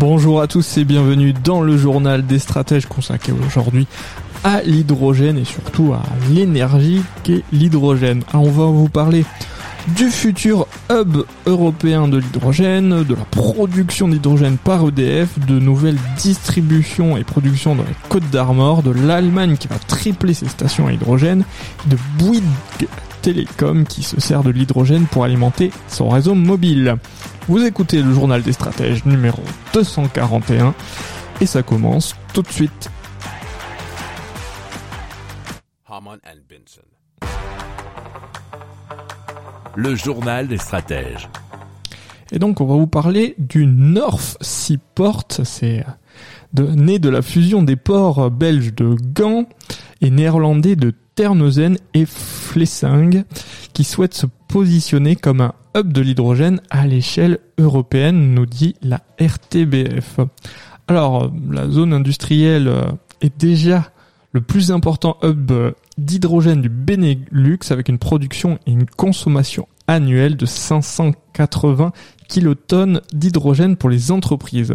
Bonjour à tous et bienvenue dans le journal des stratèges consacré aujourd'hui à l'hydrogène et surtout à l'énergie qu'est l'hydrogène. Alors on va vous parler du futur hub européen de l'hydrogène, de la production d'hydrogène par EDF, de nouvelles distributions et productions dans les Côtes d'Armor, de l'Allemagne qui va tripler ses stations à hydrogène, de Bouygues Télécom qui se sert de l'hydrogène pour alimenter son réseau mobile. Vous écoutez le journal des stratèges numéro 241 et ça commence tout de suite. Le journal des stratèges. Et donc on va vous parler du North Seaport, c'est de, né de la fusion des ports belges de Gand et néerlandais de Terneuzen et Flessingue, qui souhaite se positionner comme un hub de l'hydrogène à l'échelle européenne, nous dit la RTBF. Alors, la zone industrielle euh, est déjà le plus important hub euh, d'hydrogène du Benelux avec une production et une consommation annuelle de 580 kilotonnes d'hydrogène pour les entreprises.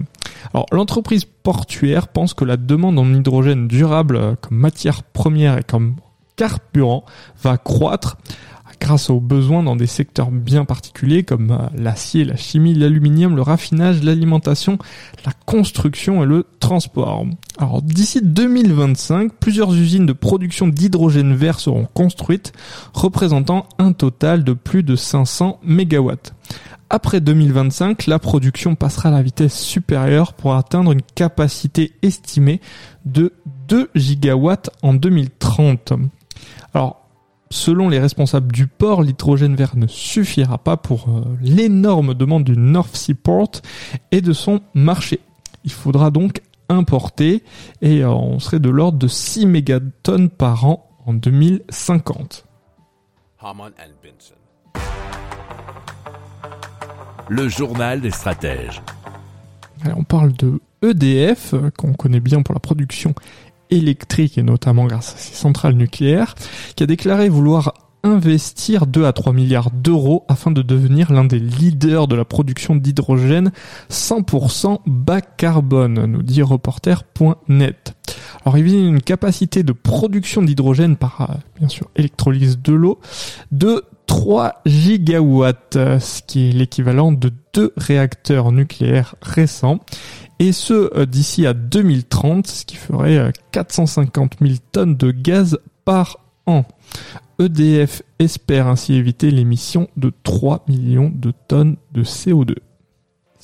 Alors l'entreprise portuaire pense que la demande en hydrogène durable euh, comme matière première et comme carburant va croître grâce aux besoins dans des secteurs bien particuliers comme euh, l'acier, la chimie, l'aluminium, le raffinage, l'alimentation, la construction et le transport. Alors d'ici 2025, plusieurs usines de production d'hydrogène vert seront construites, représentant un total de plus de 500 mégawatts. Après 2025, la production passera à la vitesse supérieure pour atteindre une capacité estimée de 2 gigawatts en 2030. Alors, selon les responsables du port, l'hydrogène vert ne suffira pas pour euh, l'énorme demande du North Seaport et de son marché. Il faudra donc importer et euh, on serait de l'ordre de 6 mégatonnes par an en 2050. Haman and Benson. Le journal des stratèges. Alors, on parle de EDF, euh, qu'on connaît bien pour la production électrique et notamment grâce à ses centrales nucléaires, qui a déclaré vouloir investir 2 à 3 milliards d'euros afin de devenir l'un des leaders de la production d'hydrogène 100% bas carbone, nous dit reporter.net. Alors il vise une capacité de production d'hydrogène par, euh, bien sûr, électrolyse de l'eau de 3 gigawatts, ce qui est l'équivalent de deux réacteurs nucléaires récents et ce euh, d'ici à 2030, ce qui ferait euh, 450 000 tonnes de gaz par an. EDF espère ainsi éviter l'émission de 3 millions de tonnes de CO2.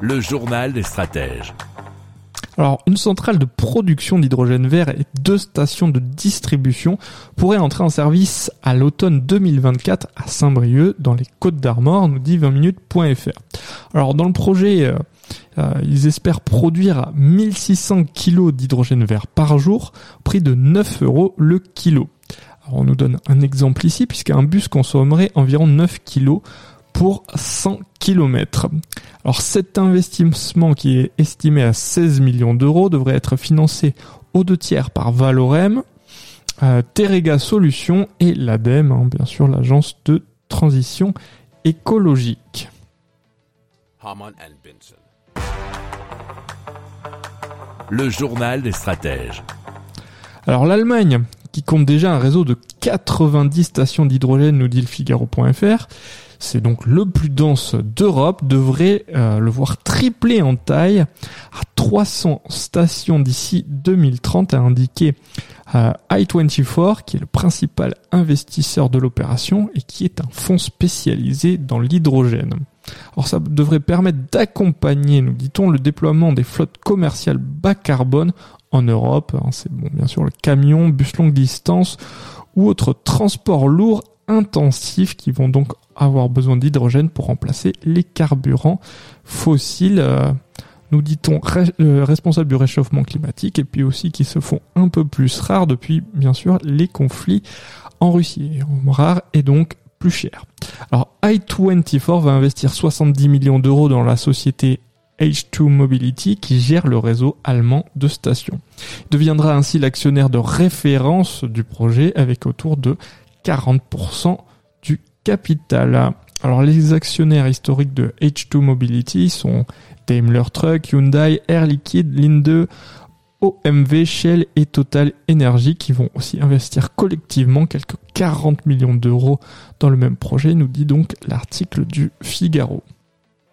Le journal des stratèges. Alors, une centrale de production d'hydrogène vert et deux stations de distribution pourraient entrer en service à l'automne 2024 à Saint-Brieuc, dans les Côtes d'Armor, nous dit 20minutes.fr. Alors, dans le projet, euh, euh, ils espèrent produire 1600 kg d'hydrogène vert par jour, prix de 9 euros le kilo. Alors, on nous donne un exemple ici, puisqu'un bus consommerait environ 9 kg pour 100 km. Alors cet investissement qui est estimé à 16 millions d'euros devrait être financé aux deux tiers par Valorem, euh, Terega Solutions et l'ADEME, hein, bien sûr l'agence de transition écologique. Le journal des stratèges. Alors l'Allemagne, qui compte déjà un réseau de 90 stations d'hydrogène, nous dit le Figaro.fr, c'est donc le plus dense d'Europe, devrait euh, le voir tripler en taille à 300 stations d'ici 2030, a indiqué euh, I24, qui est le principal investisseur de l'opération et qui est un fonds spécialisé dans l'hydrogène. Alors ça devrait permettre d'accompagner, nous dit-on, le déploiement des flottes commerciales bas carbone en Europe. Hein, c'est bon, bien sûr le camion, bus longue distance ou autres transports lourds intensifs qui vont donc avoir besoin d'hydrogène pour remplacer les carburants fossiles. Euh, nous dit-on euh, responsables du réchauffement climatique et puis aussi qui se font un peu plus rares depuis bien sûr les conflits en Russie. Rares et donc plus cher. Alors i24 va investir 70 millions d'euros dans la société H2 Mobility qui gère le réseau allemand de stations. Il deviendra ainsi l'actionnaire de référence du projet avec autour de 40% du capital. Alors les actionnaires historiques de H2 Mobility sont Daimler Truck, Hyundai, Air Liquide, Linde, OMV, Shell et Total Energy qui vont aussi investir collectivement quelques 40 millions d'euros dans le même projet, nous dit donc l'article du Figaro.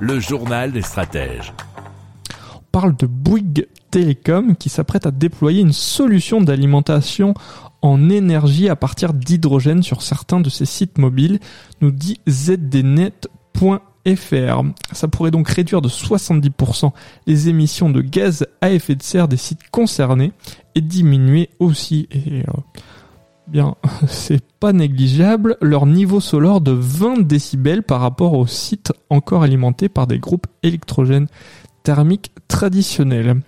Le journal des stratèges. On parle de Bouygues Télécom qui s'apprête à déployer une solution d'alimentation en énergie à partir d'hydrogène sur certains de ses sites mobiles, nous dit zdnet.fr. Ça pourrait donc réduire de 70% les émissions de gaz à effet de serre des sites concernés et diminuer aussi, et euh, bien, c'est pas négligeable, leur niveau sonore de 20 décibels par rapport aux sites encore alimentés par des groupes électrogènes thermiques traditionnels.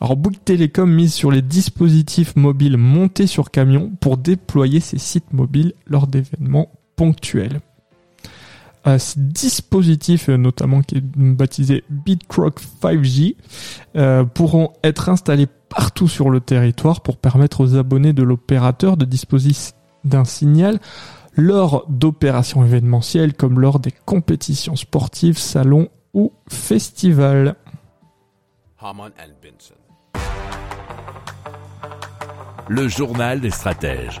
Alors Bouygues Telecom mise sur les dispositifs mobiles montés sur camion pour déployer ces sites mobiles lors d'événements ponctuels ces dispositifs, euh, notamment qui est baptisé BitCroc 5G, euh, pourront être installés partout sur le territoire pour permettre aux abonnés de l'opérateur de disposer d'un signal lors d'opérations événementielles comme lors des compétitions sportives, salons ou festivals. Le journal des stratèges.